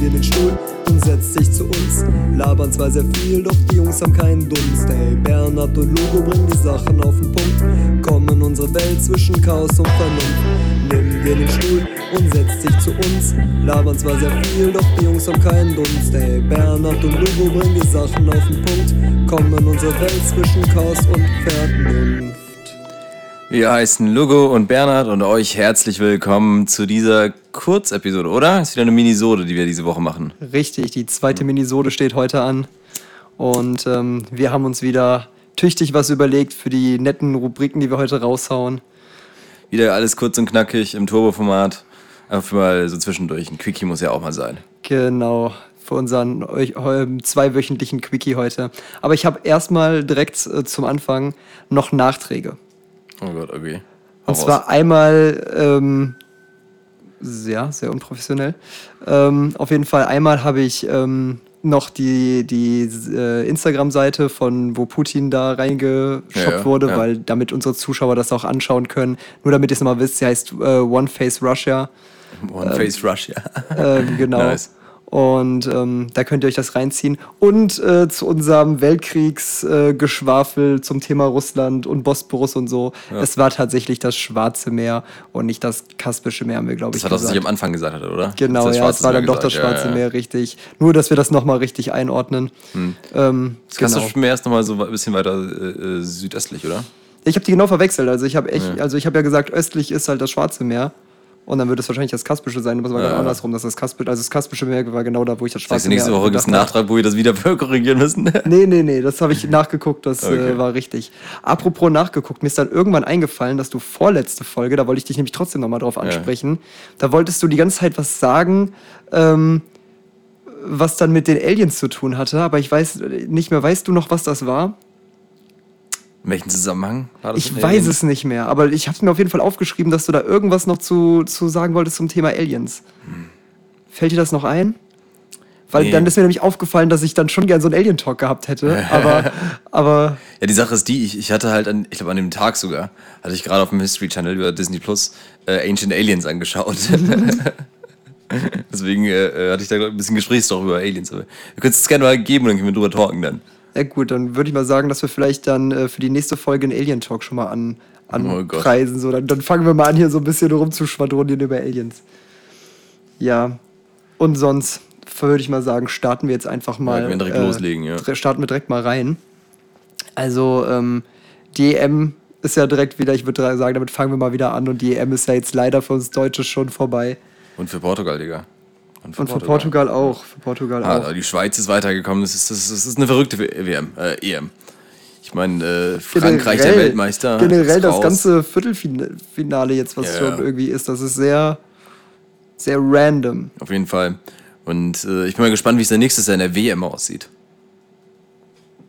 dir den Stuhl und setzt sich zu uns. Labern zwar sehr viel, doch die Jungs haben keinen Dunst. Hey, Bernhard und Lugo bringen die Sachen auf den Punkt. Kommen unsere Welt zwischen Chaos und Vernunft. Nimm dir den Stuhl und setzt dich zu uns. Labern zwar sehr viel, doch die Jungs haben keinen Dunst. Hey, Bernhard und Lugo bringen die Sachen auf den Punkt. Kommen unsere Welt zwischen Chaos und Vernunft. Wir heißen Lugo und Bernhard und euch herzlich willkommen zu dieser Kurzepisode, oder? Ist wieder eine Minisode, die wir diese Woche machen. Richtig, die zweite Minisode steht heute an. Und ähm, wir haben uns wieder tüchtig was überlegt für die netten Rubriken, die wir heute raushauen. Wieder alles kurz und knackig im Turbo-Format. Einfach mal so zwischendurch. Ein Quickie muss ja auch mal sein. Genau, für unseren eu- zweiwöchentlichen Quickie heute. Aber ich habe erstmal direkt äh, zum Anfang noch Nachträge. Oh Gott, okay. Hau Und raus. zwar einmal, ähm, sehr, sehr unprofessionell. Ähm, auf jeden Fall einmal habe ich ähm, noch die, die äh, Instagram-Seite von, wo Putin da reingeschoppt Ja, ja, wurde, ja. weil damit unsere Zuschauer das auch anschauen können. Nur damit ihr es nochmal wisst, sie heißt äh, One Face Russia. One Face Rush, ja. Ähm, genau. Nice. Und ähm, da könnt ihr euch das reinziehen. Und äh, zu unserem Weltkriegsgeschwafel äh, zum Thema Russland und Bosporus und so. Es war tatsächlich das Schwarze Meer und nicht das Kaspische Meer, haben wir, glaube ich, Das war das, was ich am Anfang gesagt hatte, oder? Genau, Das ja, Schwarze es war dann Meer doch das gesagt, ja, Schwarze ja. Meer, richtig. Nur, dass wir das nochmal richtig einordnen. Ähm, Das genau. Kaspische Meer ist nochmal so ein bisschen weiter äh, äh, südöstlich, oder? Ich habe die genau verwechselt. Also ich habe echt, also ich habe ja gesagt, östlich ist halt das Schwarze Meer. Und dann wird es wahrscheinlich das Kaspische sein, aber es war Ja, genau ja. andersrum. Dass das Kaspische, also das Kaspische Meer war genau da, wo ich das Schwarze nächste Meer Woche gibt es einen. Nachtrag, wo wir das wieder korrigieren müssen. Nee, nee, nee, das habe ich nachgeguckt, das Okay. äh, war richtig. Apropos nachgeguckt, mir ist dann irgendwann eingefallen, dass du vorletzte Folge, da wollte ich dich nämlich trotzdem nochmal drauf ansprechen, da wolltest du die ganze Zeit was sagen, ähm, was dann mit den Aliens zu tun hatte, aber ich weiß nicht mehr, weißt du noch, was das war? In welchem Zusammenhang war das? Ich weiß es nicht mehr, aber ich habe mir auf jeden Fall aufgeschrieben, dass du da irgendwas noch zu, zu sagen wolltest zum Thema Aliens. Fällt dir das noch ein? Weil Nee. dann ist mir nämlich aufgefallen, dass ich dann schon gern so einen Alien-Talk gehabt hätte, aber, aber Ja, die Sache ist die, ich, ich hatte halt, an, ich glaube an dem Tag sogar, hatte ich gerade auf dem History Channel über Disney Plus äh, Ancient Aliens angeschaut. Deswegen äh, äh, hatte ich da ein bisschen Gesprächsstoff über Aliens. Aber wir können es gerne mal geben und dann können wir drüber talken dann. Ja gut, dann würde ich mal sagen, dass wir vielleicht dann äh, für die nächste Folge einen Alien-Talk schon mal an, Oh anpreisen. so, dann, dann fangen wir mal an, hier so ein bisschen rumzuschwadronieren über Aliens. Ja, und sonst würde ich mal sagen, starten wir jetzt einfach mal. können wir direkt loslegen, ja. Starten wir direkt mal rein. Also, ähm, die EM ist ja direkt wieder, ich würde sagen, damit fangen wir mal wieder an. Und die EM ist ja jetzt leider für uns Deutsche schon vorbei. Und für Portugal, Digga. Für Und für Portugal auch. Für Portugal Ah, auch. die Schweiz ist weitergekommen. Das ist, das ist, eine verrückte WM, äh, EM. Ich meine, äh, Frankreich der Generell- Weltmeister. Generell das ganze Viertelfinale jetzt, was Ja, schon ja. irgendwie ist, das ist sehr, sehr random. Auf jeden Fall. Und äh, ich bin mal gespannt, wie es dann nächstes Jahr in der WM aussieht.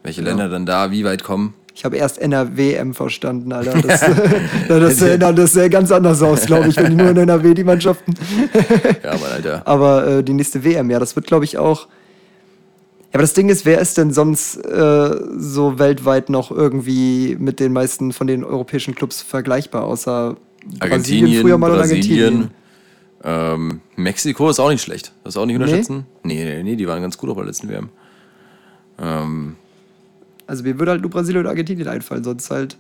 Welche Länder dann da wie weit kommen. Ich habe erst NRW-M verstanden, Alter. Das, das, sähe, das sähe ganz anders aus, glaube ich, wenn nur in NRW die Mannschaften. Ja, aber Alter. Aber äh, die nächste WM, ja, das wird, glaube ich, auch. Ja, aber das Ding ist, wer ist denn sonst äh, so weltweit noch irgendwie mit den meisten von den europäischen Clubs vergleichbar, außer Argentinien, früher mal und Brasilien. Ähm, Mexiko ist auch nicht schlecht. Das ist auch nicht unterschätzen. Nee, nee, nee, die waren ganz gut auf der letzten WM. Ähm, Also mir würde halt nur Brasilien und Argentinien einfallen, sonst halt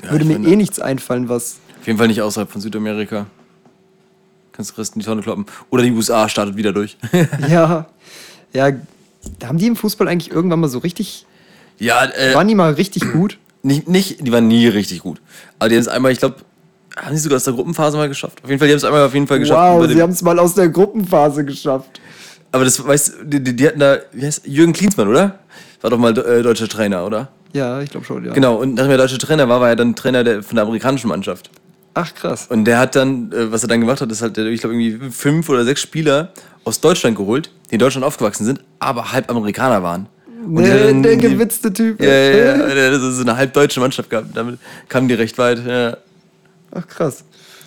ja, würde mir eh nichts einfallen, was. Auf jeden Fall nicht außerhalb von Südamerika. Kannst du Rest in die Tonne kloppen. Oder die USA startet wieder durch. ja, ja, haben die im Fußball eigentlich irgendwann mal so richtig. ja, äh, Waren die mal richtig gut? nicht, nicht, die waren nie richtig gut. Aber die haben es einmal, ich glaube, haben sie sogar aus der Gruppenphase mal geschafft. Auf jeden Fall, die haben es einmal auf jeden Fall geschafft. Wow, sie haben es mal aus der Gruppenphase geschafft. Aber das, weißt du, die, die, die hatten da, wie heißt Jürgen Klinsmann, oder? War doch mal äh, deutscher Trainer, oder? Ja, ich glaube schon, ja. Genau, und nachdem er deutscher Trainer war, war er dann Trainer der, von der amerikanischen Mannschaft. Ach, krass. Und der hat dann, äh, was er dann gemacht hat, ist halt, ich glaube, irgendwie fünf oder sechs Spieler aus Deutschland geholt, die in Deutschland aufgewachsen sind, aber halb Amerikaner waren. Und die Der, der gewitzte Typ. Ja, ja, ja, der hat so eine halb deutsche Mannschaft gehabt. Damit kamen die recht weit. Ja. Ach, krass.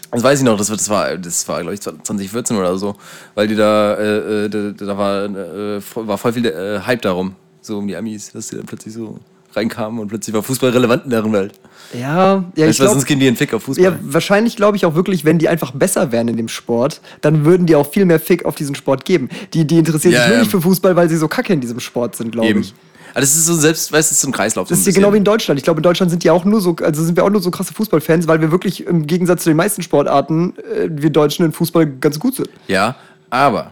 Das weiß ich noch, das war, das war, das war glaube ich, 2014 oder so, weil die da, äh, äh, da, da war, äh, voll- war voll viel äh, Hype darum, so um die Amis, dass die dann plötzlich so reinkamen und plötzlich war Fußball relevant in deren Welt. Ja, ja ich Weißt glaube, sonst gehen die in Fick auf Fußball. ja, wahrscheinlich glaube ich auch wirklich, wenn die einfach besser wären in dem Sport, dann würden die auch viel mehr Fick auf diesen Sport geben. Die, die interessieren Ja, sich nur ja. nicht für Fußball, weil sie so kacke in diesem Sport sind, glaube ich. Aber das ist so selbst, weißt du, so ein Kreislauf. Das ist ja genau wie in Deutschland. Ich glaube, in Deutschland sind die auch nur so, also sind wir auch nur so krasse Fußballfans, weil wir wirklich im Gegensatz zu den meisten Sportarten, äh, wir Deutschen in Fußball ganz gut sind. Ja, aber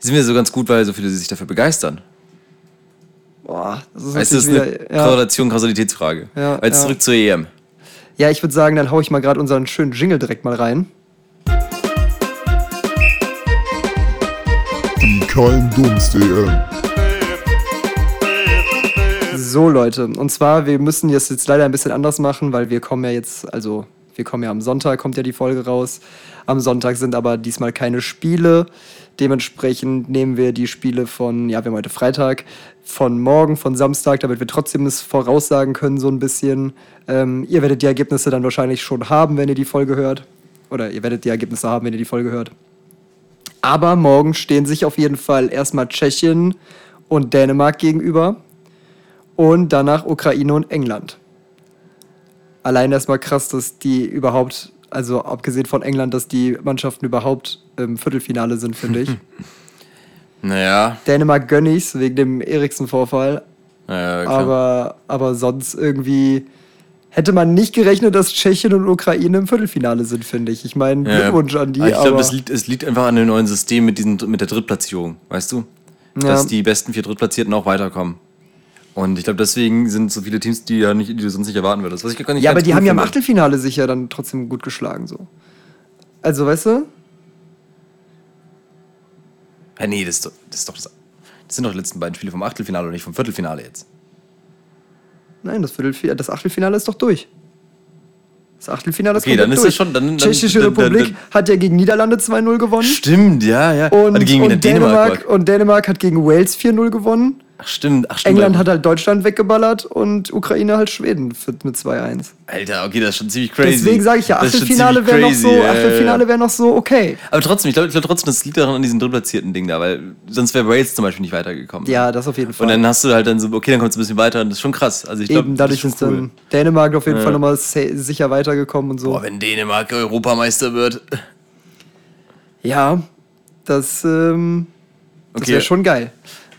sind wir so ganz gut, weil so viele sich dafür begeistern. Boah, das ist das ist natürlich eine wieder, ja. Korrelation, Kausalitätsfrage. Ja, jetzt ja. zurück zur EM. ja, ich würde sagen, dann hau ich mal gerade unseren schönen Jingle direkt mal rein. Die kein Dunst EM. So, Leute, und zwar, wir müssen das jetzt leider ein bisschen anders machen, weil wir kommen ja jetzt, also wir kommen ja am Sonntag, kommt ja die Folge raus. Am Sonntag sind aber diesmal keine Spiele. Dementsprechend nehmen wir die Spiele von, ja, wir haben heute Freitag, von morgen, von Samstag, damit wir trotzdem es voraussagen können, so ein bisschen. Ähm, ihr werdet die Ergebnisse dann wahrscheinlich schon haben, wenn ihr die Folge hört. Oder ihr werdet die Ergebnisse haben, wenn ihr die Folge hört. Aber morgen stehen sich auf jeden Fall erstmal Tschechien und Dänemark gegenüber und danach Ukraine und England. Allein erstmal krass, dass die überhaupt, also abgesehen von England, dass die Mannschaften überhaupt im Viertelfinale sind, finde ich. Naja, Dänemark gönn ich's wegen dem Eriksen-Vorfall, naja klar. aber, aber sonst irgendwie hätte man nicht gerechnet, dass Tschechien und Ukraine im Viertelfinale sind, finde ich. Ich meine, ja. Glückwunsch an die. Ich glaube, das liegt, es liegt einfach an dem neuen System mit, diesen, mit der Drittplatzierung, weißt du? Dass Ja. die besten vier Drittplatzierten auch weiterkommen. Und ich glaube, deswegen sind so viele Teams, die, ja nicht, die du sonst nicht erwarten würdest. Was ich gar nicht ja, aber die haben ja im. Achtelfinale sich ja dann trotzdem gut geschlagen, so. Also, weißt du? Ja, nee, das ist, doch, das ist doch das. Das sind doch die letzten beiden Spiele vom Achtelfinale und nicht vom Viertelfinale jetzt. Nein, das, Viertelfinale, das Achtelfinale ist doch durch. Das Achtelfinale ist Okay, dann ist durch. schon- dann- dann- Tschechische dann- Republik dann- hat ja gegen Niederlande 2-0 gewonnen. Stimmt, ja, ja. Und, und, Dänemark, war- und Dänemark hat gegen Wales 4-0 gewonnen. Ach, stimmt, ach, stimmt. England hat halt Deutschland weggeballert und Ukraine halt Schweden mit 2-1. Alter, okay, das ist schon ziemlich crazy. Deswegen sage ich ja, ist Achtelfinale wäre noch so, ja. Achtelfinale wäre noch so okay. Aber trotzdem, ich glaube ich glaub trotzdem, das liegt daran an diesem drittplatzierten Ding da, weil sonst wäre Wales zum Beispiel nicht weitergekommen. Ja, das auf jeden Fall. Und dann hast du halt dann so, okay, dann kommt es ein bisschen weiter und das ist schon krass. Also ich glaube, Eben, dadurch das ist schon dann Dänemark auf jeden Ja. Fall nochmal sicher weitergekommen und so. Boah, wenn Dänemark Europameister wird. ja, das, ähm, das Okay. wäre schon geil.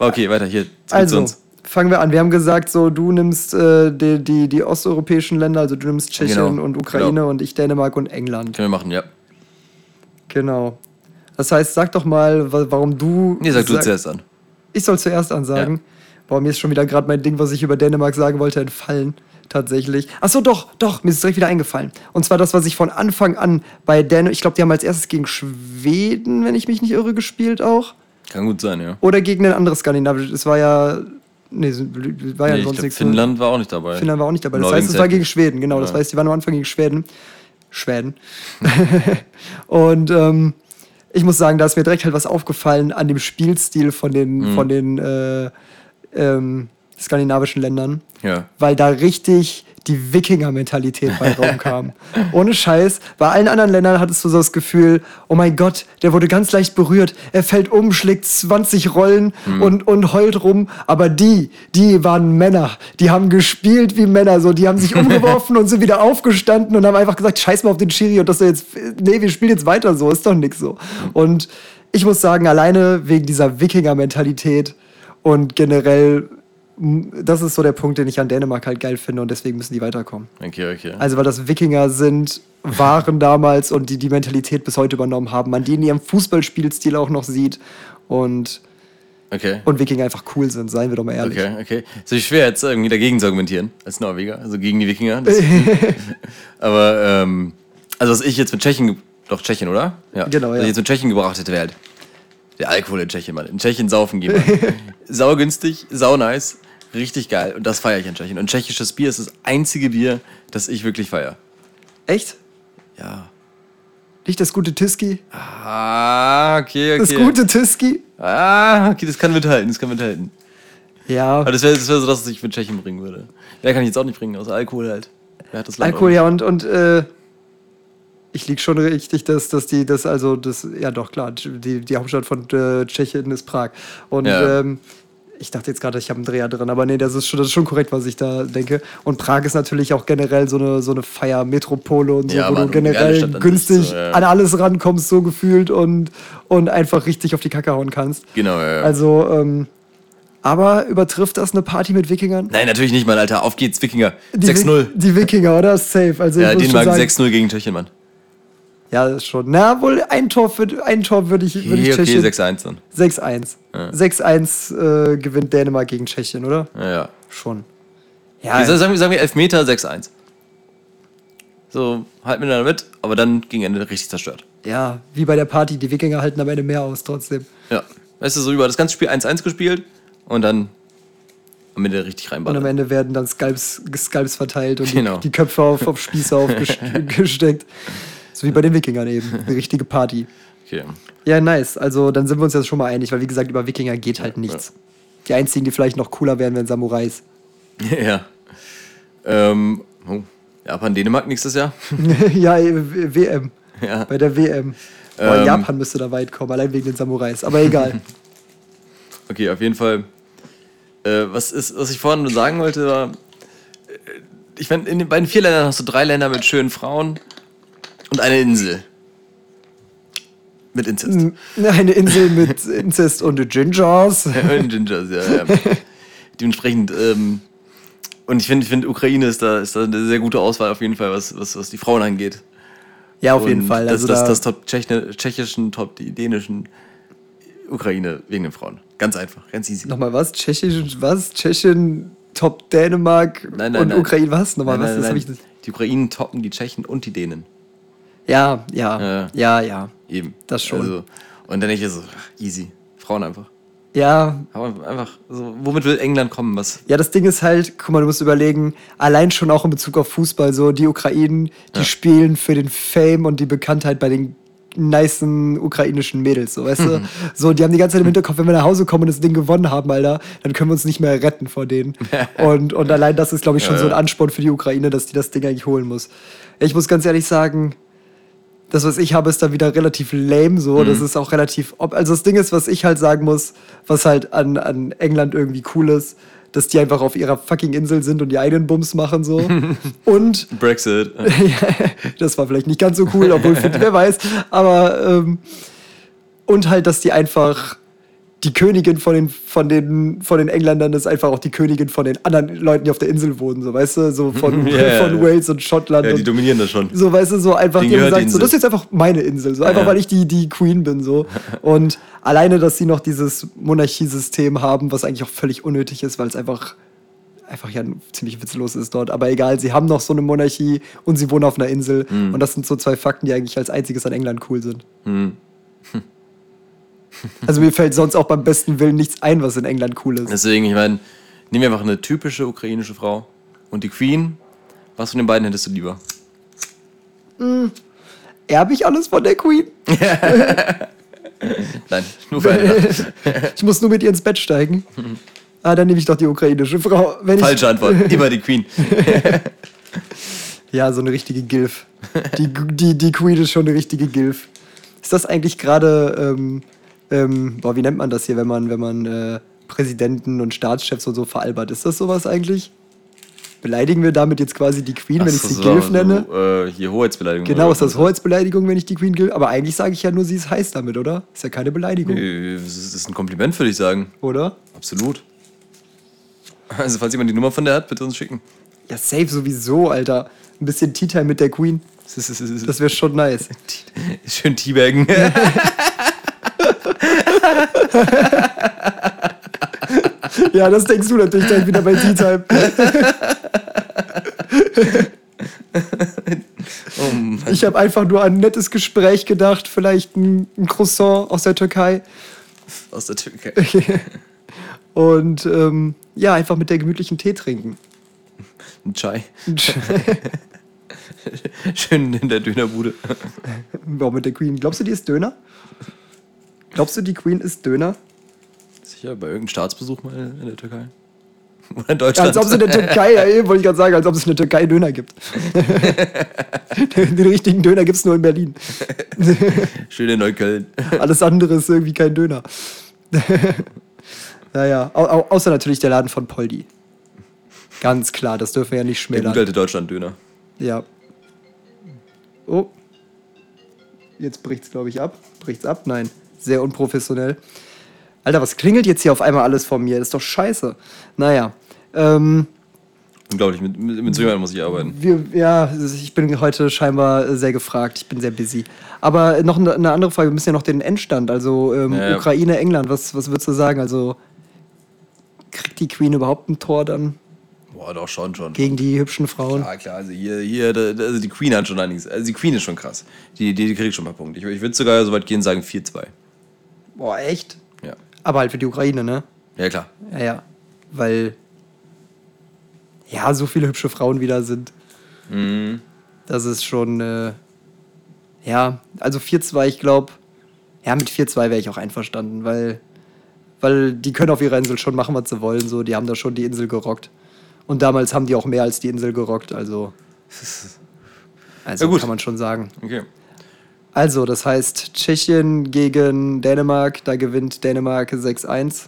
Okay, weiter hier. Also, uns. fangen wir an. Wir haben gesagt, so du nimmst äh, die, die, die osteuropäischen Länder, also du nimmst Tschechien Genau, und Ukraine genau. und ich Dänemark und England. Können wir machen, ja. Genau. Das heißt, sag doch mal, wa- warum du. Nee, sag du sag- zuerst an. Ich soll zuerst ansagen. Ja. Boah, mir ist schon wieder gerade mein Ding, was ich über Dänemark sagen wollte, entfallen. Tatsächlich. Achso, doch, doch, mir ist direkt wieder eingefallen. Und zwar das, was ich von Anfang an bei Dänemark, ich glaube, die haben als erstes gegen Schweden, wenn ich mich nicht irre, gespielt auch. Kann gut sein, ja. Oder gegen ein anderes skandinavisches. Es war ja. Nee, war ja Nee, sonst nichts. Finnland war auch nicht dabei. Finnland war auch nicht dabei. Das Norwegen heißt, es war gegen. Schweden, genau. Das Ja. heißt, die waren am Anfang gegen Schweden. Schweden. und ähm, ich muss sagen, da ist mir direkt halt was aufgefallen an dem Spielstil von den, Mhm. von den äh, ähm, skandinavischen Ländern. Ja. Weil da richtig die Wikinger-Mentalität bei rumkam. Ohne Scheiß. Bei allen anderen Ländern hattest du so das Gefühl, oh mein Gott, der wurde ganz leicht berührt. Er fällt um, schlägt 20 Rollen und, und heult rum. Aber die, die waren Männer. Die haben gespielt wie Männer. So, die haben sich umgeworfen und sind wieder aufgestanden und haben einfach gesagt, scheiß mal auf den Schiri und dass er jetzt, nee, wir spielen jetzt weiter so. Ist doch nix so. Und ich muss sagen, alleine wegen dieser Wikinger-Mentalität und generell das ist so der Punkt, den ich an Dänemark halt geil finde und deswegen müssen die weiterkommen. Okay, okay. Also, weil das Wikinger sind, waren damals und die die Mentalität bis heute übernommen haben, man die in ihrem Fußballspielstil auch noch sieht und, okay. und Wikinger einfach cool sind, seien wir doch mal ehrlich. Okay, okay. Ist natürlich schwer, jetzt irgendwie dagegen zu argumentieren, als Norweger, also gegen die Wikinger. Aber, ähm, also was ich jetzt mit Tschechien, doch Tschechien, oder? Ja. Genau, Was ja. ich jetzt mit Tschechien gebracht hätte, wäre halt der Alkohol in Tschechien, Mann. In Tschechien saufen gehen, Mann. sau günstig, sau nice, richtig geil. Und das feiere ich in Tschechien. Und tschechisches Bier ist das einzige Bier, das ich wirklich feiere. Echt? Ja. Nicht das gute Tiski? Ah, okay, okay. Das gute Tiski? Ah, okay, das kann mithalten, das kann mithalten. Ja. Aber das wäre das wär so das, was ich mit Tschechien bringen würde. Mehr kann ich jetzt auch nicht bringen, außer Alkohol halt. Wer hat das Land Alkohol, auch ja, und, und äh, ich lieg schon richtig, dass, dass die, das, also, das, ja doch, klar, die, die Hauptstadt von äh, Tschechien ist Prag. Und Ja. ähm, ich dachte jetzt gerade, ich habe einen Dreher drin, aber nee, das ist, schon, das ist schon korrekt, was ich da denke. Und Prag ist natürlich auch generell so eine, so eine Feiermetropole und so, Ja, wo Mann, du generell günstig so, ja. an alles rankommst, so gefühlt und, und einfach richtig auf die Kacke hauen kannst. Genau, ja. Also, ähm, aber übertrifft das eine Party mit Wikingern? Nein, natürlich nicht, Mann, Alter. Auf geht's, Wikinger. Die 6-0. Wi- Die Wikinger, oder? Safe. Also Ja, Dänemark sagen, 6-0 gegen Tschechien, Mann. Ja, das ist schon. Na, wohl ein Tor, für, ein Tor würde ich, würd ich Okay, okay, Tschechien. 6-1 dann. 6-1. 6-1 äh, gewinnt Dänemark gegen Tschechien, oder? Ja, ja. Schon. Ja, Also sagen wir, sagen wir Elfmeter 6-1. So, halten miteinander mit, aber dann gegen Ende richtig zerstört. ja, wie bei der Party, die Wikinger halten am Ende mehr aus trotzdem. Ja. Weißt du, so über das ganze Spiel 1-1 gespielt und dann am Ende richtig Und am reinballern. Ende werden dann Skalps, Skalps verteilt und Genau. die, die Köpfe auf, auf Spieße aufgesteckt. So wie bei den Wikingern eben. Eine richtige Party. Okay. Ja, nice. Also dann sind wir uns jetzt schon mal einig, weil wie gesagt, über Wikinger geht halt nichts. Die einzigen, die vielleicht noch cooler wären, wären Samurais. ja. Ähm, oh. Japan, Dänemark nächstes Jahr. ja, W- WM. Ja. Bei der WM. Boah, Ähm. Japan müsste da weit kommen, allein wegen den Samurais. Aber egal. Okay, auf jeden Fall. Äh, was, ist, was ich vorhin nur sagen wollte, war, äh, ich meine, in den beiden vier Ländern hast du drei Länder mit schönen Frauen und eine Insel. Mit Inzest. Eine Insel mit Inzest und Gingers. und Gingers, ja, ja. Dementsprechend, ähm, und ich finde, ich finde, Ukraine ist da, ist da eine sehr gute Auswahl auf jeden Fall, was, was, was die Frauen angeht. Ja, auf jeden Und Fall. Das, Also das, da, das Top Tschechen, tschechischen, Top die dänischen Ukraine wegen den Frauen. Ganz einfach, ganz easy. Nochmal was? Tschechien, was? Tschechien, Top Dänemark Nein, nein, und nein. Ukraine, was? Nochmal Nein, was? nein, das hab nein. ich Die Ukrainen toppen die Tschechen und die Dänen. Ja, ja, Ja. ja, ja. Eben. Das schon. Also, und dann denke ich so, easy. Frauen einfach. Ja, Aber einfach, so, womit will England kommen? Was? ja, das Ding ist halt, guck mal, du musst überlegen, allein schon auch in Bezug auf Fußball, so die Ukrainen, die Ja. spielen für den Fame und die Bekanntheit bei den nicen ukrainischen Mädels, so, weißt du? So, die haben die ganze Zeit im Hinterkopf, wenn wir nach Hause kommen und das Ding gewonnen haben, Alter, dann können wir uns nicht mehr retten vor denen. und, und allein das ist, glaube ich, schon so ein Ansporn für die Ukraine, dass die das Ding eigentlich holen muss. Ich muss ganz ehrlich sagen, das, was ich habe, ist da wieder relativ lame so. Das ist auch relativ. ob- Also das Ding ist, was ich halt sagen muss, was halt an, an England irgendwie cool ist, dass die einfach auf ihrer fucking Insel sind und die eigenen Bums machen so. und Brexit. das war vielleicht nicht ganz so cool, obwohl für die, wer weiß. Aber ähm, und halt, dass die einfach die Königin von den, von den, von den Engländern ist einfach auch die Königin von den anderen Leuten, die auf der Insel wohnen, so weißt du, so von, ja, von. Wales und Schottland. ja, die dominieren das schon. so, weißt du, so einfach, Denen die haben gesagt, so, das ist jetzt einfach meine Insel, so einfach, Ja. weil ich die, die Queen bin, so. Und alleine, dass sie noch dieses Monarchiesystem haben, was eigentlich auch völlig unnötig ist, weil es einfach, einfach ja ziemlich witzlos ist dort. Aber egal, sie haben noch so eine Monarchie und sie wohnen auf einer Insel. Mhm. Und das sind so zwei Fakten, die eigentlich als einziges an England cool sind. Mhm. Also mir fällt sonst auch beim besten Willen nichts ein, was in England cool ist. Deswegen, ich meine, nehmen wir einfach eine typische ukrainische Frau und die Queen. Was von den beiden hättest du lieber? Erbe ich alles von der Queen? Nein, nur eine. ich muss nur mit ihr ins Bett steigen. Ah, dann nehme ich doch die ukrainische Frau. Falsche Antwort. Immer die Queen. Ja, so eine richtige Gilf. Die, die, die Queen ist schon eine richtige Gilf. Ist das eigentlich gerade, ähm, ähm, boah, wie nennt man das hier, wenn man, wenn man äh, Präsidenten und Staatschefs und so veralbert? Ist das sowas eigentlich? Beleidigen wir damit jetzt quasi die Queen, wenn ich Ach sie so, Gilf so, nenne? Äh, hier Hoheitsbeleidigung. Genau, ist das? Hoheitsbeleidigung, wenn ich die Queen Gilf? Aber eigentlich sage ich ja nur, sie ist heiß damit, oder? Ist ja keine Beleidigung, Äh, Das ist ein Kompliment, würde ich sagen. oder? Absolut. Also, falls jemand die Nummer von der hat, bitte uns schicken. Ja, safe sowieso, Alter. Ein bisschen Tea Time mit der Queen. Das wäre schon nice. Schön Teabaggen. Ja, das denkst du natürlich gleich wieder bei Time. oh. Ich habe einfach nur an ein nettes Gespräch gedacht, vielleicht ein, ein Croissant aus der Türkei. Aus der Türkei. Und ähm, ja, einfach mit der gemütlichen Tee trinken. Ein Chai. Schön in der Dönerbude. Warum mit der Queen? Glaubst du, die ist Döner? Glaubst du, die Queen ist Döner? Sicher, bei irgendeinem Staatsbesuch mal in der Türkei. Oder in Deutschland. Als ob es in der Türkei, ja, eben wollte ich gerade sagen, als ob es in der Türkei Döner gibt. Den richtigen Döner gibt es nur in Berlin. Schön in Neukölln. Alles andere ist irgendwie kein Döner. Naja, au, au, außer natürlich der Laden von Poldi. Ganz klar, das dürfen wir ja nicht Der schmälern. gute alte Deutschland-Döner. Ja. Oh. Jetzt bricht's, glaube ich, ab. Bricht's ab? Nein. Sehr unprofessionell. Alter, was klingelt jetzt hier auf einmal alles von mir? Das ist doch scheiße. Naja. Ähm, Unglaublich, mit, mit, mit so jemandem muss ich arbeiten. wir, ja, ich bin heute scheinbar sehr gefragt. Ich bin sehr busy. Aber noch eine, andere Frage. Wir müssen ja noch den Endstand. Also ähm, Ja, ja. Ukraine, England. Was, was würdest du sagen? Also kriegt die Queen überhaupt ein Tor dann Boah, doch schon, schon. gegen die hübschen Frauen? Ja, klar, also hier, hier, also die Queen hat schon einiges. Also die Queen ist schon krass. Die, die, die kriegt schon ein paar Punkte. Ich, ich würde sogar so weit gehen und sagen 4-2. Boah, echt? Ja. Aber halt für die Ukraine, ne? Ja, klar. Ja, ja. Weil ja, so viele hübsche Frauen wieder sind. Das ist schon, äh, ja, also 4-2, ich glaube, ja, mit 4-2 wäre ich auch einverstanden, weil, weil die können auf ihrer Insel schon machen, was sie wollen. So, die haben da schon die Insel gerockt. Und damals haben die auch mehr als die Insel gerockt, also. Also Ja, gut. kann man schon sagen. Okay. Also, das heißt, Tschechien gegen Dänemark, da gewinnt Dänemark 6-1.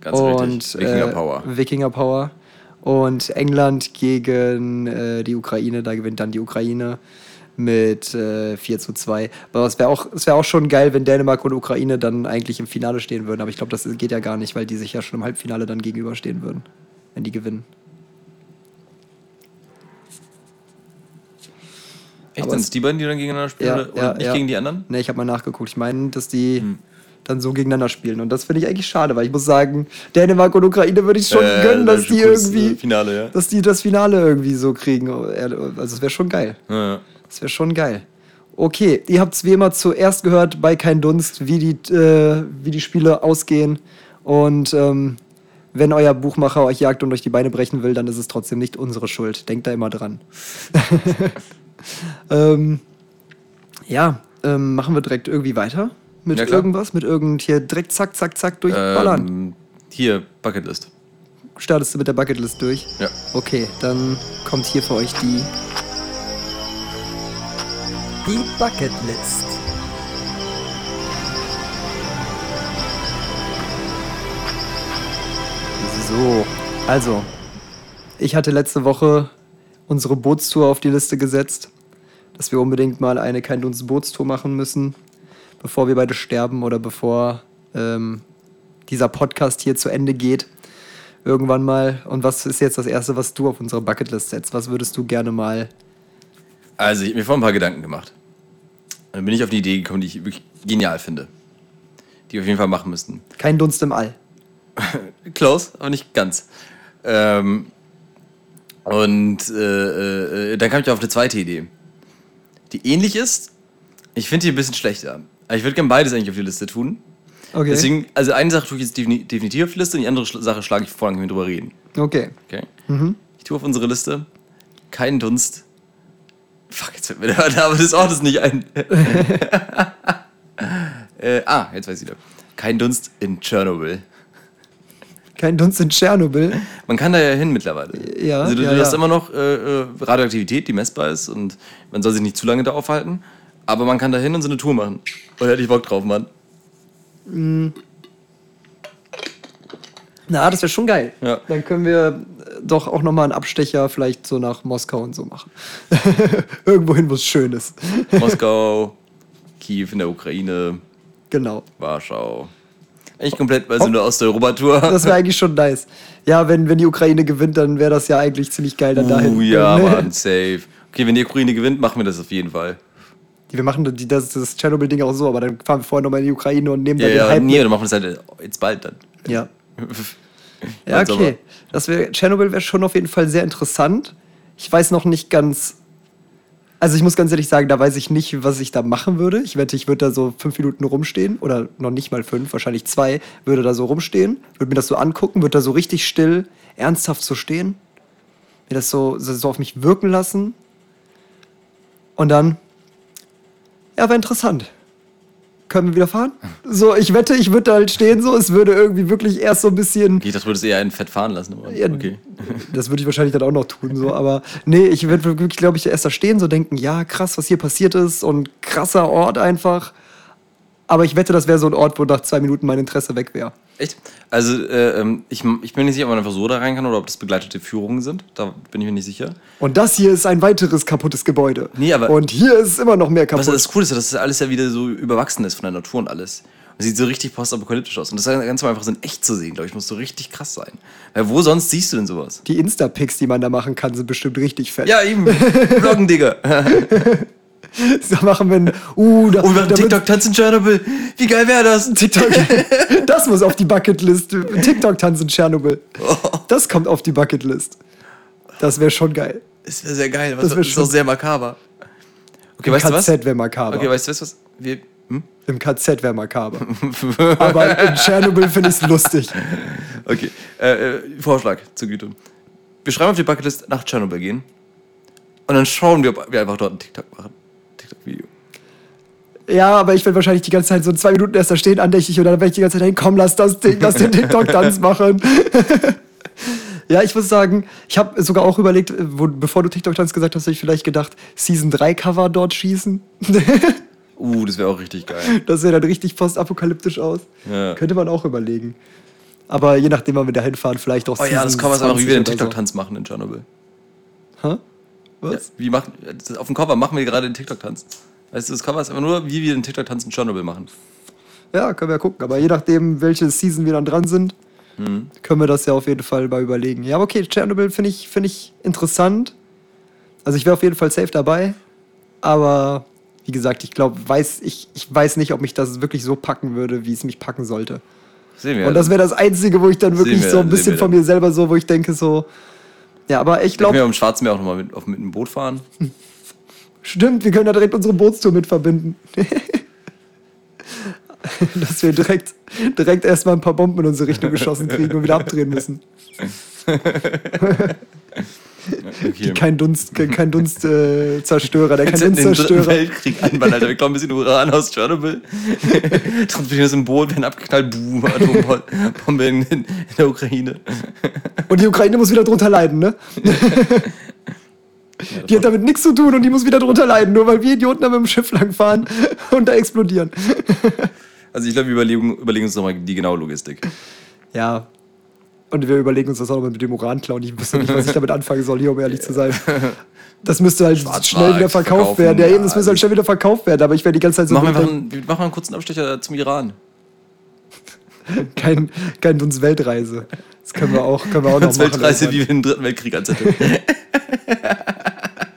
Ganz und richtig. Wikinger äh, Power. Wikinger Power. Und England gegen äh, die Ukraine, da gewinnt dann die Ukraine mit äh, 4 zu 2. Aber es wäre auch, es wär auch schon geil, wenn Dänemark und Ukraine dann eigentlich im Finale stehen würden. Aber ich glaube, das geht ja gar nicht, weil die sich ja schon im Halbfinale dann gegenüberstehen würden, wenn die gewinnen. Echt, sind es- die beiden, die dann gegeneinander spielen? Ja, oder ja, nicht ja. gegen die anderen? Ne, ich habe mal nachgeguckt. Ich meine, dass die Hm. dann so gegeneinander spielen. Und das finde ich eigentlich schade, weil ich muss sagen, Dänemark und Ukraine würde ich schon Äh, gönnen, das dass die irgendwie. Finale, ja. Dass die das Finale irgendwie so kriegen. Also, es wäre schon geil. Ja. Das wäre schon geil. Okay, ihr habt es wie immer zuerst gehört bei Kein Dunst, wie die, äh, wie die Spiele ausgehen. Und ähm, wenn euer Buchmacher euch jagt und euch die Beine brechen will, dann ist es trotzdem nicht unsere Schuld. Denkt da immer dran. ähm, ja, ähm, machen wir direkt irgendwie weiter mit Ja, irgendwas, mit irgend hier direkt zack, zack, zack durchballern. Ähm, hier, Bucketlist. Startest du mit der Bucketlist durch? Ja. Okay, dann kommt hier für euch die. Die Bucketlist. So, also, ich hatte letzte Woche unsere Bootstour auf die Liste gesetzt, dass wir unbedingt mal eine Kein Dunst Bootstour machen müssen, bevor wir beide sterben oder bevor ähm, dieser Podcast hier zu Ende geht irgendwann mal. Und was ist jetzt das Erste, was du auf unsere Bucketlist setzt? Was würdest du gerne mal? Also, ich habe mir vorhin ein paar Gedanken gemacht. Dann bin ich auf die Idee gekommen, die ich wirklich genial finde. Die wir auf jeden Fall machen müssten. Kein Dunst im All. Close, aber nicht ganz. Ähm, und äh, äh, dann kam ich auf eine zweite Idee, die ähnlich ist. Ich finde die ein bisschen schlechter. Ich würde gerne beides eigentlich auf die Liste tun. Okay. Deswegen, also eine Sache tue ich jetzt defini- definitiv auf die Liste und die andere Sache schlage ich vor, dann können wir drüber reden. Okay. Okay? Ich tue auf unsere Liste keinen Dunst. Fuck, jetzt fällt mir der Name des Ortes nicht ein. äh, ah, jetzt weiß ich wieder. Kein Dunst in Tschernobyl. Kein Dunst in Tschernobyl. Man kann da ja hin mittlerweile. Ja, Also du, ja, hast ja. immer noch äh, äh, Radioaktivität, die messbar ist und man soll sich nicht zu lange da aufhalten. Aber man kann da hin und so eine Tour machen. Und da hätte ich Bock drauf, Mann. Na, das wäre schon geil. Ja. Dann können wir äh, doch auch nochmal einen Abstecher vielleicht so nach Moskau und so machen. Irgendwohin, wo es schön ist. Moskau, Kiew in der Ukraine, genau. Warschau. Eigentlich komplett bei so einer Osteuropa-Tour. Das wäre eigentlich schon nice. Ja, wenn, wenn die Ukraine gewinnt, dann wäre das ja eigentlich ziemlich geil, dann dahin. Oh ja? Mann, safe. Okay, wenn die Ukraine gewinnt, machen wir das auf jeden Fall. Wir machen die, das, das Tschernobyl-Ding auch so, aber dann fahren wir vorher nochmal in die Ukraine und nehmen Ja, dann den ja, Hype. nee, dann machen wir das halt jetzt bald dann. Ja. Ja, okay. Das wär, Tschernobyl wäre schon auf jeden Fall sehr interessant. Ich weiß noch nicht ganz. Also ich muss ganz ehrlich sagen, da weiß ich nicht, was ich da machen würde. Ich wette, ich würde da so fünf Minuten rumstehen oder noch nicht mal fünf, wahrscheinlich zwei, würde da so rumstehen, würde mir das so angucken, würde da so richtig still, ernsthaft so stehen, mir das so, so auf mich wirken lassen und dann, ja, wäre interessant. Können wir wieder fahren? So, ich wette, ich würde da halt stehen, so, es würde irgendwie wirklich erst so ein bisschen. Okay, ich dachte, du würdest eher einen Fett fahren lassen. Aber Ja, okay. Das würde ich wahrscheinlich dann auch noch tun, so, aber nee, ich würde wirklich, glaube ich, erst da stehen, so denken, ja, krass, was hier passiert ist und krasser Ort einfach. Aber ich wette, das wäre so ein Ort, wo nach zwei Minuten mein Interesse weg wäre. Echt? Also, äh, ähm, ich, ich bin nicht sicher, ob man einfach so da rein kann oder ob das begleitete Führungen sind. Da bin ich mir nicht sicher. Und das hier ist ein weiteres kaputtes Gebäude. Nee, aber- Und hier ist immer noch mehr kaputt. Was das Coole ist, dass das alles ja wieder so überwachsen ist von der Natur und alles. Und sieht so richtig postapokalyptisch aus. Und das Ganze mal einfach so in echt zu sehen, glaube ich, muss so richtig krass sein. Weil wo sonst siehst du denn sowas? Die Insta-Pics, die man da machen kann, sind bestimmt richtig fett. Ja, eben. Vloggen, Digga. Da machen wir ein, uh, da, Und wir haben da wird- TikTok-Tanz in Tschernobyl. Wie geil wäre das? TikTok. Das muss auf die Bucketlist. TikTok-Tanz in Tschernobyl. Oh. Das kommt auf die Bucketlist. Das wäre schon geil. Das wäre sehr geil. Das Das, ist schon- auch sehr makaber. Okay, Im weißt du was? KZ wäre makaber. Okay, weißt du was? Wir, hm? Im KZ wäre makaber. Aber in Tschernobyl finde ich es lustig. Okay, äh, äh, Vorschlag zur Güte. Wir schreiben auf die Bucketlist nach Tschernobyl gehen. Und dann schauen wir, ob wir einfach dort ein TikTok machen. TikTok-Video. Ja, aber ich werde wahrscheinlich die ganze Zeit so zwei Minuten erst da stehen, andächtig, und dann werde ich die ganze Zeit denken, komm, lass das Ding, lass den TikTok-Tanz machen. ja, ich muss sagen, ich habe sogar auch überlegt, wo, bevor du TikTok-Tanz gesagt hast, habe ich vielleicht gedacht, Season 3 Cover dort schießen. Uh, das wäre auch richtig geil. Das sähe dann richtig postapokalyptisch aus. Ja. Könnte man auch überlegen. Aber je nachdem, wann wir da hinfahren, vielleicht auch Oh ja, das Cover ist einfach, wie 20 wir den oder so. TikTok-Tanz machen in Tschernobyl. Hä? Ja, Was? wie machen, auf dem Cover machen wir gerade den TikTok-Tanz. Weißt du, das Cover ist einfach nur, wie wir den TikTok-Tanz in Tschernobyl machen. Ja. können wir ja gucken. Aber je nachdem, welche Season wir dann dran sind, Mhm. können wir das ja auf jeden Fall mal überlegen. Ja, aber okay, Chernobyl finde ich, find ich interessant. Also ich wäre auf jeden Fall safe dabei. Aber wie gesagt, ich glaube, weiß, ich, ich weiß nicht, ob mich das wirklich so packen würde, wie es mich packen sollte. Sehen wir. Und das wäre das Einzige, wo ich dann wirklich wir so ein bisschen wir von mir selber so, wo ich denke so, ja, aber ich glaube, wir glaube, am Schwarzen Meer auch nochmal mit, auf, mit einem Boot fahren. stimmt, wir können da direkt unsere Bootstour mit verbinden. Dass wir direkt, direkt erstmal ein paar Bomben in unsere Richtung geschossen kriegen und wieder abdrehen müssen. Okay. Kein Dunst, kein, kein Dunstzerstörer, äh, Zerstörer, der kein in den Dunstzerstörer. Weltkrieg anbauen, Alter. Wir klauen ein bisschen Uran aus Tschernobyl. Transportieren das im Boot, werden abgeknallt. Boom, Atombombe in, in der Ukraine. Und die Ukraine muss wieder drunter leiden, ne? Die hat damit nichts zu tun und die muss wieder drunter leiden, nur weil wir Idioten da mit dem Schiff langfahren und da explodieren. Also ich glaube, wir überlegen, überlegen uns nochmal die genaue Logistik. Ja. Und wir überlegen uns das auch nochmal mit dem Uran-Klauen. Ich wüsste nicht, was ich damit anfangen soll, hier, um ehrlich zu sein. Das müsste halt Schwarzmarkt, schnell wieder verkauft werden. Ja, eben, das müsste halt schnell wieder verkauft werden, aber ich werde die ganze Zeit so machen wir einen, wir machen einen kurzen Abstecher zum Iran. kein, kein Dunst-Weltreise. Das können wir auch, können wir auch noch Als machen. Weltreise, wie wir den dritten Weltkrieg anzetteln.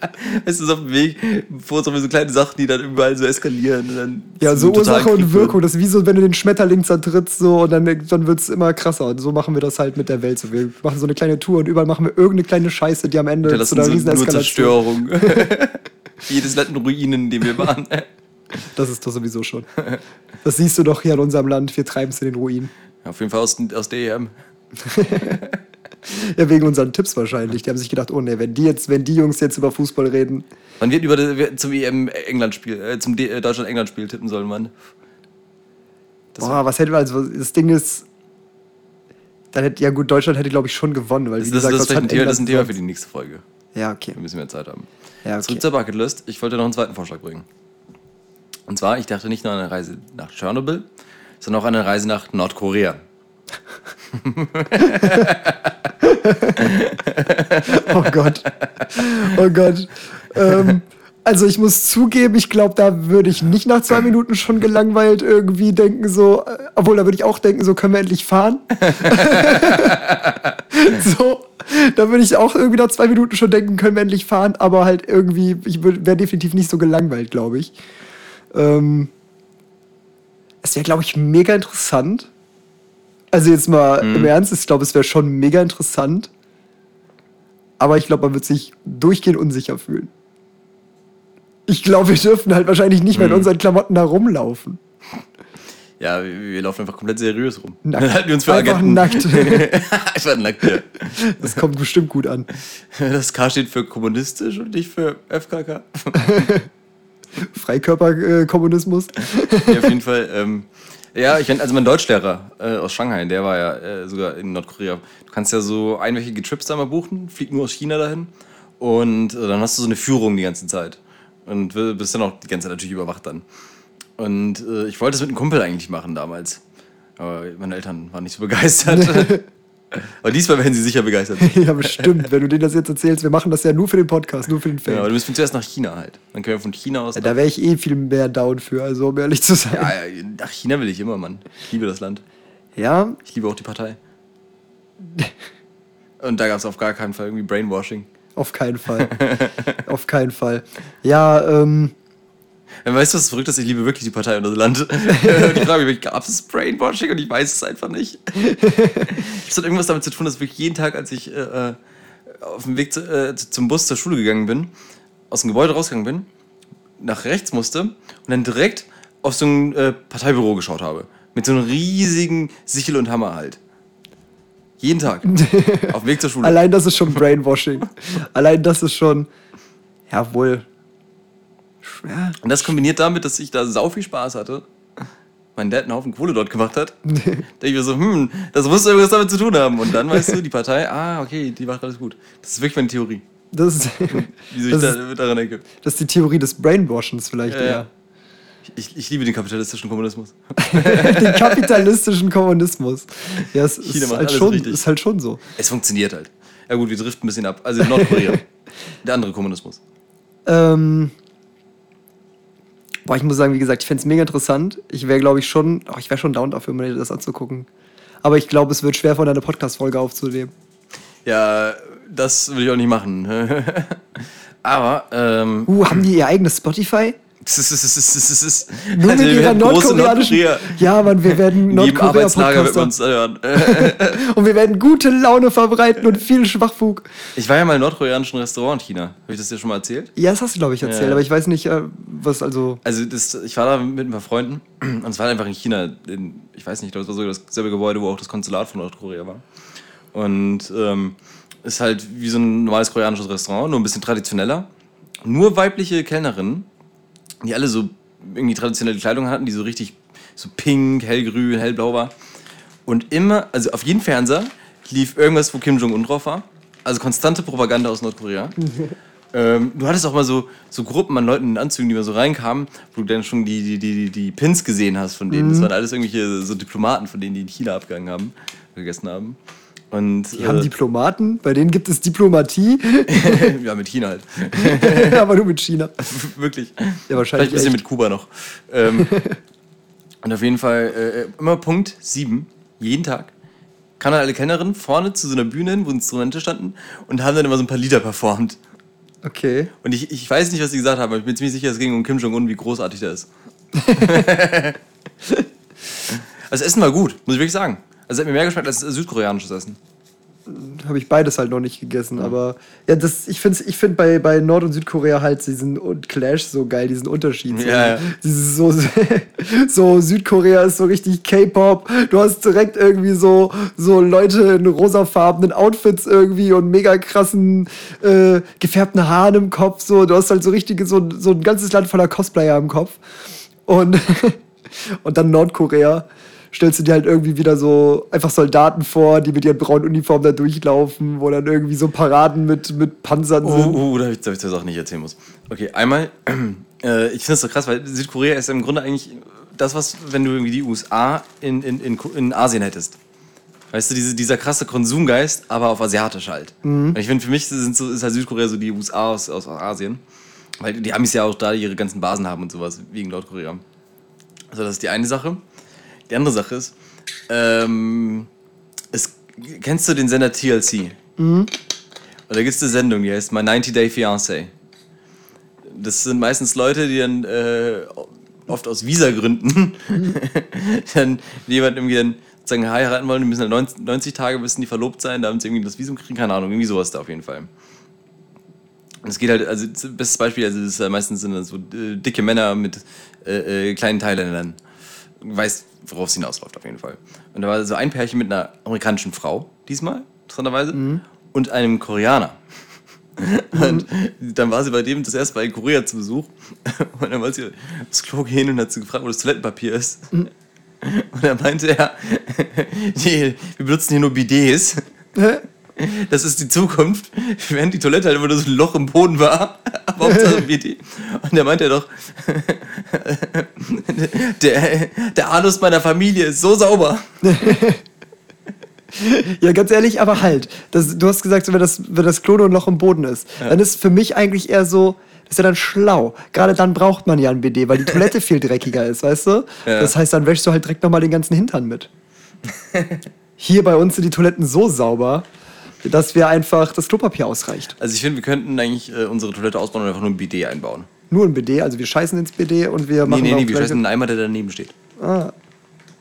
Es ist auf dem Weg, vor so kleine Sachen, die dann überall so eskalieren. Ja, so Ursache und Wirkung. Das ist wie so, wenn du den Schmetterling zertrittst so, und dann, dann wird es immer krasser. Und so machen wir das halt mit der Welt. So, wir machen so eine kleine Tour und überall machen wir irgendeine kleine Scheiße, die am Ende zu Das einer so riesen nur Eskalation. Zerstörung. Jedes Land in Ruinen, in dem wir waren. Das ist doch sowieso schon. Das siehst du doch hier in unserem Land. Wir treiben es in den Ruinen. Auf jeden Fall aus, aus der EM. Ja, wegen unseren Tipps wahrscheinlich. Die haben sich gedacht, oh ne, wenn die jetzt, wenn die Jungs jetzt über Fußball reden. Man wird über das, wir- zum EM England-Spiel, äh, zum äh, Deutschland-England-Spiel tippen sollen, Mann. Das Boah, was hätte man, also das Ding ist. Dann hätte, ja gut, Deutschland hätte, glaube ich, schon gewonnen, weil Das, wie das, gesagt, das, was ist ein Thema, das ist ein Thema für die nächste Folge. Ja, okay. Wir müssen mehr Zeit haben. Ja, okay. Zurück zur Bucketlist. Ich wollte noch einen zweiten Vorschlag bringen. Und zwar, ich dachte nicht nur an eine Reise nach Tschernobyl, sondern auch an eine Reise nach Nordkorea. Oh Gott. Oh Gott. Ähm, also ich muss zugeben, ich glaube, da würde ich nicht nach zwei Minuten schon gelangweilt irgendwie denken, so, äh, obwohl da würde ich auch denken, so können wir endlich fahren. so, da würde ich auch irgendwie nach zwei Minuten schon denken, können wir endlich fahren, aber halt irgendwie, ich wäre definitiv nicht so gelangweilt, glaube ich. Ähm, es wäre, glaube ich, mega interessant. Also jetzt mal im Ernst, ich glaube, es wäre schon mega interessant. Aber ich glaube, man wird sich durchgehend unsicher fühlen. Ich glaube, wir dürfen halt wahrscheinlich nicht mehr in unseren Klamotten da rumlaufen. Ja, wir, wir laufen einfach komplett seriös rum. Nackt. Dann halten wir uns für Einfach Agenten. nackt. einfach nackt, ja. Das kommt bestimmt gut an. Das K steht für kommunistisch und nicht für FKK. Freikörperkommunismus. ja, auf jeden Fall. Ähm, ja, ich meine, also mein Deutschlehrer äh, aus Shanghai, der war ja äh, sogar in Nordkorea. Du kannst ja so einwöchige Trips da mal buchen, fliegt nur aus China dahin und äh, dann hast du so eine Führung die ganze Zeit und bist dann auch die ganze Zeit natürlich überwacht dann. Und äh, ich wollte es mit einem Kumpel eigentlich machen damals. Aber meine Eltern waren nicht so begeistert. Aber diesmal werden sie sicher begeistert. ja, bestimmt. Wenn du denen das jetzt erzählst, wir machen das ja nur für den Podcast, nur für den Film. Ja, aber du müssen zuerst nach China halt. Dann können wir von China aus. da wäre ich eh viel mehr down für, also um ehrlich zu sein. ja, ja, nach China will ich immer, Mann. Ich liebe das Land. Ja, Ich liebe auch die Partei. Und da gab es auf gar keinen Fall irgendwie Brainwashing. auf keinen Fall. auf keinen Fall. Ja, ähm, Ja, Weißt du, was verrückt ist? Ich liebe wirklich die Partei und das Land. Und ich frage mich, gab es Brainwashing? Und ich weiß es einfach nicht. Es hat irgendwas damit zu tun, dass wirklich jeden Tag, als ich äh, äh, auf dem Weg zu, äh, zum Bus zur Schule gegangen bin, aus dem Gebäude rausgegangen bin, nach rechts musste und dann direkt auf so ein äh, Parteibüro geschaut habe. Mit so einem riesigen Sichel und Hammer halt. Jeden Tag. auf dem Weg zur Schule. allein das ist schon Brainwashing. allein das ist schon, ja. Und das kombiniert damit, dass ich da sau viel Spaß hatte. Mein Dad einen Haufen Kohle dort gemacht hat. denke ich mir so, hm, das muss irgendwas damit zu tun haben. Und dann weißt du, die Partei, ah, okay, die macht alles gut. Das ist wirklich meine Theorie, Das ist, wieso ich Das da, daran denke. das ist die Theorie des Brainwashens vielleicht Ja, ja. Ich, ich liebe den kapitalistischen Kommunismus. Den kapitalistischen Kommunismus. Ja, es China ist halt, schon, richtig. ist halt schon so. Es funktioniert halt. Ja gut, wir driften ein bisschen ab. Also Nordkorea. Der andere Kommunismus. Ähm, boah, ich muss sagen, wie gesagt, ich fände es mega interessant. Ich wäre, glaube ich, schon, oh, ich wäre schon down dafür, mir das anzugucken. Aber ich glaube, es wird schwer, von einer Podcast-Folge aufzunehmen. Ja, das will ich auch nicht machen. Aber, ähm, Uh, haben die ihr eigenes Spotify? Nur mit wir ihrer nordkoreanischen. Nordkorea. Ja, Mann, wir werden Arbeitslager wird uns hören. Und wir werden gute Laune verbreiten und viel Schwachfug. Ich war ja mal im nordkoreanischen Restaurant in China. Habe ich das dir schon mal erzählt? Ja, das hast du, glaube ich, erzählt, Ja. aber ich weiß nicht, äh, was also. Also das, ich war da mit ein paar Freunden und es war einfach in China, in, ich weiß nicht, ich glaube, es war sogar dasselbe Gebäude, wo auch das Konsulat von Nordkorea war. Und ähm, ist halt wie so ein normales koreanisches Restaurant, nur ein bisschen traditioneller. Nur weibliche Kellnerinnen, die alle so irgendwie traditionelle Kleidung hatten, die so richtig so pink, hellgrün, hellblau war. Und immer, also auf jedem Fernseher lief irgendwas, wo Kim Jong-un drauf war. Also konstante Propaganda aus Nordkorea. Ähm, du hattest auch mal so, so Gruppen an Leuten in Anzügen, die mal so reinkamen, wo du dann schon die, die, die, die, Pins gesehen hast von denen. Das waren alles irgendwelche so Diplomaten, von denen die in China abgegangen haben, gegessen haben. Und Die haben Diplomaten, bei denen gibt es Diplomatie, ja, mit China halt. aber nur mit China. Wirklich. Ja, wahrscheinlich Vielleicht ein bisschen echt. mit Kuba noch. Ähm, und auf jeden Fall äh, immer Punkt 7, jeden Tag, kamen alle Kennerinnen vorne zu so einer Bühne hin, wo Instrumente standen und haben dann immer so ein paar Lieder performt. Okay. Und ich, ich weiß nicht, was sie gesagt haben, aber ich bin ziemlich sicher, es ging um Kim Jong-un, wie großartig der ist. also das Essen war gut, muss ich wirklich sagen. Also es hat mir mehr geschmeckt als südkoreanisches Essen. Habe ich beides halt noch nicht gegessen, aber ja, das, ich finde ich find bei, bei Nord- und Südkorea halt diesen Clash so geil, diesen Unterschied. So, Ja, ja. Dieses so, so Südkorea ist so richtig K-Pop, du hast direkt irgendwie so, so Leute in rosafarbenen Outfits irgendwie und mega krassen äh, gefärbten Haaren im Kopf, so, du hast halt so richtig so, so ein ganzes Land voller Cosplayer im Kopf und, und dann Nordkorea stellst du dir halt irgendwie wieder so einfach Soldaten vor, die mit ihren braunen Uniformen da durchlaufen, wo dann irgendwie so Paraden mit, mit Panzern Oh, sind. oh, da habe ich, da hab ich das auch nicht erzählen muss. Okay, einmal, äh, ich finde das so krass, weil Südkorea ist im Grunde eigentlich das, was, wenn du irgendwie die USA in, in, in, in Asien hättest. Weißt du, diese, dieser krasse Konsumgeist, aber auf asiatisch halt. Und ich finde, für mich sind so, ist halt Südkorea so die USA aus, aus Asien. Weil die Amis ja auch da ihre ganzen Basen haben und sowas, wegen Nordkorea. Also das ist die eine Sache. Die andere Sache ist, ähm, es, kennst du den Sender TLC? Und da gibt es eine Sendung, die heißt My 90 Day Fiancé. Das sind meistens Leute, die dann äh, oft aus Visagründen dann jemand irgendwie dann sozusagen heiraten wollen, die müssen dann 90, 90 Tage müssen die verlobt sein, damit sie irgendwie das Visum kriegen, keine Ahnung, irgendwie sowas da auf jeden Fall. Und es geht halt, also das bestes Beispiel, also das ist meistens sind das so äh, dicke Männer mit äh, äh, kleinen Thailändern. Du weißt, worauf es hinausläuft auf jeden Fall. Und da war so ein Pärchen mit einer amerikanischen Frau, diesmal, interessanterweise, und einem Koreaner. Und dann war sie bei dem das erste Mal in Korea zu Besuch. Und dann wollte sie aufs Klo gehen und hat sie gefragt, wo das Toilettenpapier ist. Und dann meinte er, nee, wir benutzen hier nur Bidets. Das ist die Zukunft. Während die Toilette halt immer nur so ein Loch im Boden war. Aber Hauptsache ein BD. Und da meinte doch, Der, der Anus meiner Familie ist so sauber. Ja, ganz ehrlich, aber halt. Das, du hast gesagt, wenn das, wenn das Klo nur noch im Boden ist, dann ist für mich eigentlich eher so, das ist ja dann schlau. Gerade dann braucht man ja ein BD, weil die Toilette viel dreckiger ist, weißt du? Ja. Das heißt, dann wäschst du halt direkt nochmal den ganzen Hintern mit. Hier bei uns sind die Toiletten so sauber, dass wir einfach das Klopapier ausreicht. Also ich finde, wir könnten eigentlich äh, unsere Toilette ausbauen und einfach nur ein Bidet einbauen. Nur ein BD, also wir scheißen ins BD und wir Nee, machen nee, auch nee, wir scheißen in einen Eimer, der daneben steht. Ah.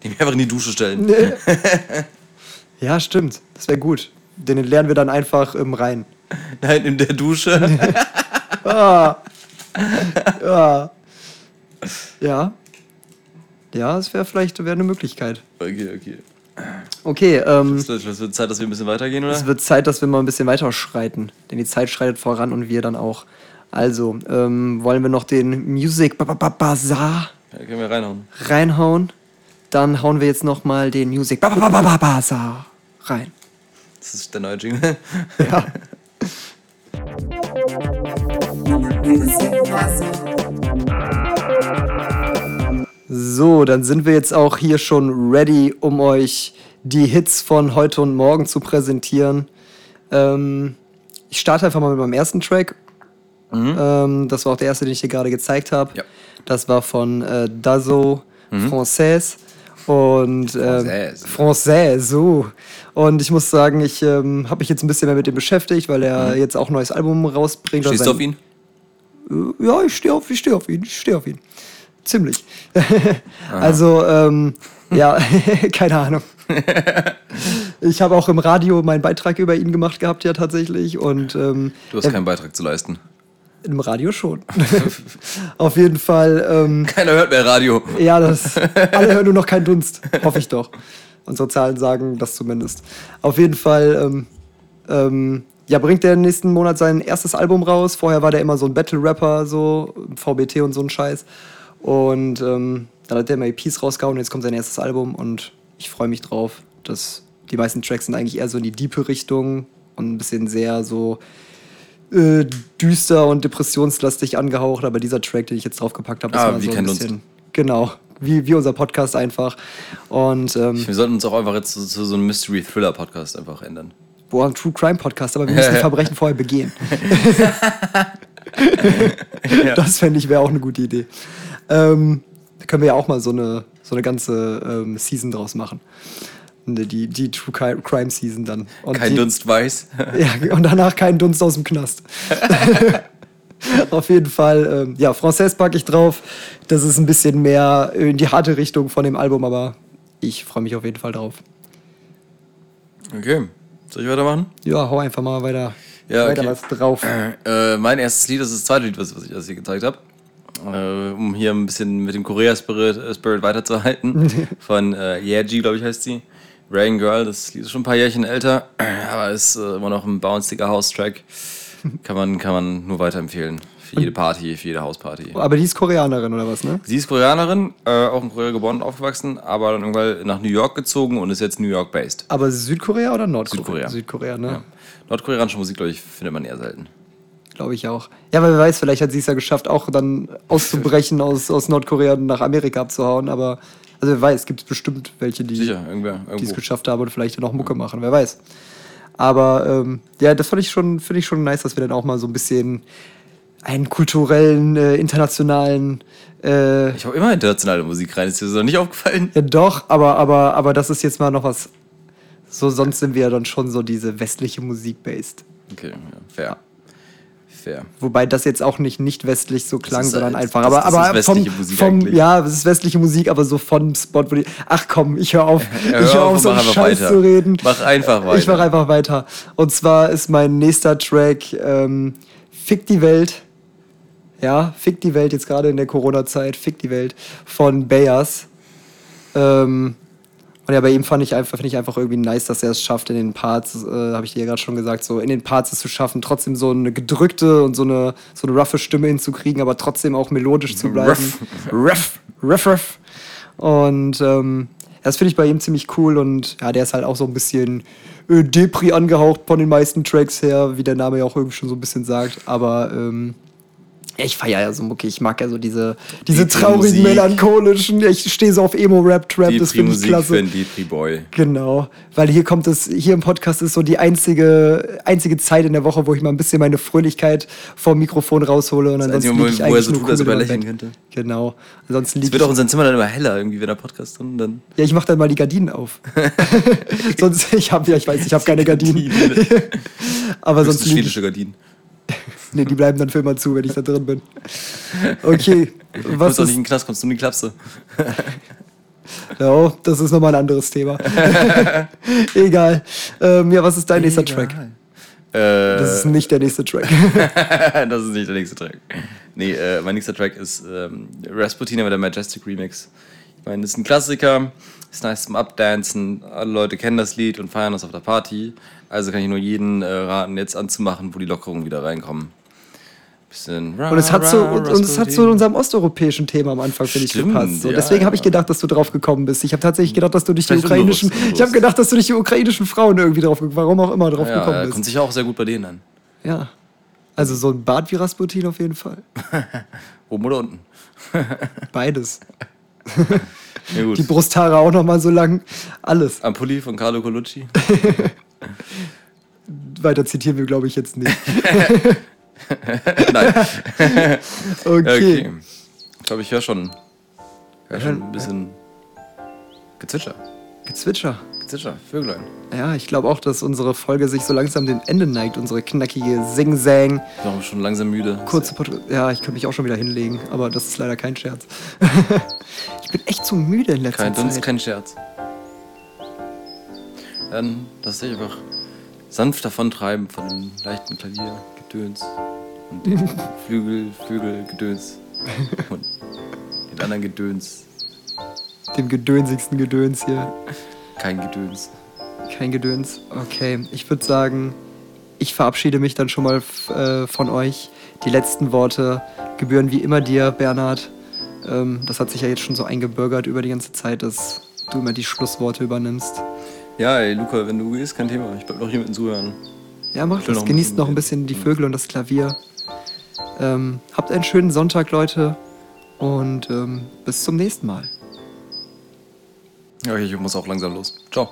Den wir einfach in die Dusche stellen. Nee. ja, stimmt. Das wäre gut. Den entleeren wir dann einfach im Rhein. Nein, in der Dusche. Ja. Ja. Ja, das wäre vielleicht wär eine Möglichkeit. Okay, okay. Okay, ähm, Es wird, es wird Zeit, dass wir ein bisschen weitergehen, oder? es wird Zeit, dass wir mal ein bisschen weiter schreiten. Denn die Zeit schreitet voran und wir dann auch. Also, ähm, wollen wir noch den Music Ba- Ba- Ba- Bazaar Ja, können wir reinhauen. reinhauen? Dann hauen wir jetzt noch mal den Music Ba- Ba- Ba- Ba- Ba- Bazaar rein. Das ist der neue Jingle. Ja. So, dann sind wir jetzt auch hier schon ready, um euch die Hits von heute und morgen zu präsentieren. Ähm, ich starte einfach mal mit meinem ersten Track. Ähm, das war auch der erste, den ich dir gerade gezeigt habe. Ja. Das war von äh, Dazo Française. Und Française. Française, so. Und ich muss sagen, ich ähm, habe mich jetzt ein bisschen mehr mit dem beschäftigt, weil er jetzt auch ein neues Album rausbringt. Stehst Also du auf ihn? äh, Ja, ich stehe auf, ich stehe auf ihn, ich stehe auf ihn. Ziemlich. also, ähm, ja, keine Ahnung. ich habe auch im Radio meinen Beitrag über ihn gemacht gehabt, ja, tatsächlich. Und ähm, Du hast keinen Beitrag zu leisten. im Radio schon. auf jeden Fall, ähm, Keiner hört mehr Radio. ja, das, alle hören nur noch keinen Dunst. Hoffe ich doch. Unsere Zahlen sagen das zumindest. Auf jeden Fall, ähm, ähm, ja, bringt der nächsten Monat sein erstes Album raus. Vorher war der immer so ein Battle-Rapper, so VBT und so ein Scheiß. Und ähm, dann hat der immer EPs rausgehauen und jetzt kommt sein erstes Album und ich freue mich drauf. dass die meisten Tracks sind eigentlich eher so in die diepe Richtung und ein bisschen sehr so äh, düster und depressionslastig angehaucht, aber dieser Track, den ich jetzt draufgepackt habe, ist Ah, mal so ein bisschen. Genau, wie, wie unser Podcast einfach. Und ähm, Wir sollten uns auch einfach jetzt zu, zu so einem Mystery-Thriller-Podcast einfach ändern. boah, ein True Crime Podcast, aber wir müssen die Verbrechen vorher begehen. Das fände ich wäre auch eine gute Idee. Ähm, da können wir ja auch mal so eine, so eine ganze ähm, Season draus machen. Ne, Die, die True Cri- Crime Season dann. Und Kein die, Dunst weiß. Ja, und danach kein Dunst aus dem Knast. Auf jeden Fall, ähm, ja, Française packe ich drauf. Das ist ein bisschen mehr in die harte Richtung von dem Album, aber ich freue mich auf jeden Fall drauf. Okay. Soll ich weitermachen? Ja, hau einfach mal weiter, Ja, weiter okay. was drauf. Äh, mein erstes Lied ist das zweite Lied, was, was ich das hier gezeigt habe. Äh, um hier ein bisschen mit dem Korea-Spirit äh, Spirit weiterzuhalten. Von äh, Yeji, glaube ich, heißt sie. Rain Girl, das Lied ist schon ein paar Jährchen älter, aber ist äh, immer noch ein bounciger House-Track. Kann man, kann man nur weiterempfehlen. Für jede Party, für jede Hausparty. Aber die ist Koreanerin oder was, ne? Sie ist Koreanerin, äh, auch in Korea geboren und aufgewachsen, aber dann irgendwann nach New York gezogen und ist jetzt New York-based. Aber Südkorea oder Nordkorea? Südkorea. Südkorea, ne? Ja. Nordkoreanische Musik, glaube ich, findet man eher selten. Glaube ich auch. Ja, weil wer weiß, vielleicht hat sie es ja geschafft, auch dann auszubrechen aus, aus Nordkorea und nach Amerika abzuhauen. Aber, also wer weiß, gibt es bestimmt welche, die Sicher, es geschafft haben und vielleicht noch Mucke machen, wer weiß. Aber ähm, ja, das fand ich schon, finde ich schon nice, dass wir dann auch mal so ein bisschen einen kulturellen, äh, internationalen, äh, Ich habe immer internationale Musik rein, ist dir noch nicht aufgefallen? ja doch, aber, aber, aber das ist jetzt mal noch was. So, sonst sind wir ja dann schon so diese westliche Musik based. Okay, ja, fair. Fair. Wobei das jetzt auch nicht nicht westlich so klang, ist sondern halt- einfach. das- Aber, das ist aber vom, westliche Musik vom eigentlich. ja, es ist westliche Musik, aber so von Spot, wo die. Ach komm, ich höre auf, ich hör höre auf auf, so mach einen Scheiß weiter. zu reden. Mach einfach weiter. Ich mache einfach weiter. Und zwar ist mein nächster Track ähm, Fick die Welt. Ja, Fick die Welt jetzt gerade in der Corona-Zeit. Fick die Welt von Bayers. Ähm, und ja, bei ihm fand ich einfach, finde ich einfach irgendwie nice, dass er es schafft, in den Parts, äh, habe ich dir ja gerade schon gesagt, so in den Parts es zu schaffen, trotzdem so eine gedrückte und so eine, so eine roughe Stimme hinzukriegen, aber trotzdem auch melodisch zu bleiben. Ruff, ruff, ruff. Und ähm, das finde ich bei ihm ziemlich cool und ja, der ist halt auch so ein bisschen äh, Depri angehaucht von den meisten Tracks her, wie der Name ja auch irgendwie schon so ein bisschen sagt. Aber ähm, ich feiere ja so Mucke. Ich mag ja so diese, diese Die traurigen, Musik. melancholischen. Ich stehe so auf Emo-Rap-Trap, das finde ich klasse. für einen Depri-Boy. Genau, weil hier kommt es, hier im Podcast ist so die einzige, einzige Zeit in der Woche, wo ich mal ein bisschen meine Fröhlichkeit vom Mikrofon raushole und Das ansonsten liege ich wo er so nur tut, als ob er lächeln könnte. Genau, ansonsten Es wird auch unser Zimmer dann immer heller, irgendwie, wenn der Podcast drin dann. ja, ich mache dann mal die Gardinen auf. sonst, ich habe ja, ich weiß, ich habe keine Gardinen, aber sonst schwedische Gardinen. Nee, die bleiben dann für immer zu, wenn ich da drin bin. Okay, Du was kommst doch nicht in den Knast, kommst du in die Klapse. ja, das ist nochmal ein anderes Thema. Egal, ähm, ja, was ist dein nächster Track? Äh, Das ist nicht der nächste Track. das ist nicht der nächste Track. Nee, äh, mein nächster Track ist ähm, Rasputin, aber der Majestic Remix. Ich meine, das ist ein Klassiker, ist nice zum Updancen. Alle Leute kennen das Lied und feiern das auf der Party. Also kann ich nur jeden äh, raten, jetzt anzumachen, wo die Lockerungen wieder reinkommen. Bisschen Und es hat so, und, und es hat zu unserem osteuropäischen Thema am Anfang, finde ich, gepasst. So, ja, deswegen habe ich ja. gedacht, dass du drauf gekommen bist. Ich habe tatsächlich gedacht, dass du durch die ukrainischen. unbewusst, unbewusst. Ich habe gedacht, dass du durch die ukrainischen Frauen irgendwie drauf warum auch immer drauf ja, gekommen ja, bist. kommt sicher auch sehr gut bei denen an. Ja. Also so ein Bart wie Rasputin auf jeden Fall. Oben oder unten? Beides. Ja. Die Brusthaare auch noch mal so lang. Alles. Am Pulli von Carlo Colucci. Weiter zitieren wir, glaube ich, jetzt nicht. Nein. Okay. Okay. Ich glaube, ich höre schon, hör schon ein bisschen Gezwitscher. Gezwitscher. Gezwitscher, Vöglein. Ja, ich glaube auch, dass unsere Folge sich so langsam dem Ende neigt. Unsere knackige Sing-Sang. Ich bin auch schon langsam müde. Kurze Podcast. Ja, ich könnte mich auch schon wieder hinlegen, aber das ist leider kein Scherz. ich bin echt zu müde in letzter Kein Zeit. kein Scherz. Dann lass dich einfach sanft davontreiben von dem leichten Klaviergedöns und dem Flügel, Flügelgedöns und den anderen Gedöns. Dem gedönsigsten Gedöns hier. Kein Gedöns. Kein Gedöns. Okay, ich würde sagen, ich verabschiede mich dann schon mal äh, von euch. Die letzten Worte gebühren wie immer dir, Bernhard. Ähm, das hat sich ja jetzt schon so eingebürgert über die ganze Zeit, dass du immer die Schlussworte übernimmst. Ja, ey, Luca, wenn du gehst, kein Thema. Ich bleib noch hier mit den Zuhören. Ja, macht das. Genießt noch ein bisschen die Vögel und das Klavier. Ähm, habt einen schönen Sonntag, Leute. Und ähm, bis zum nächsten Mal. Ja, ich muss auch langsam los. Ciao.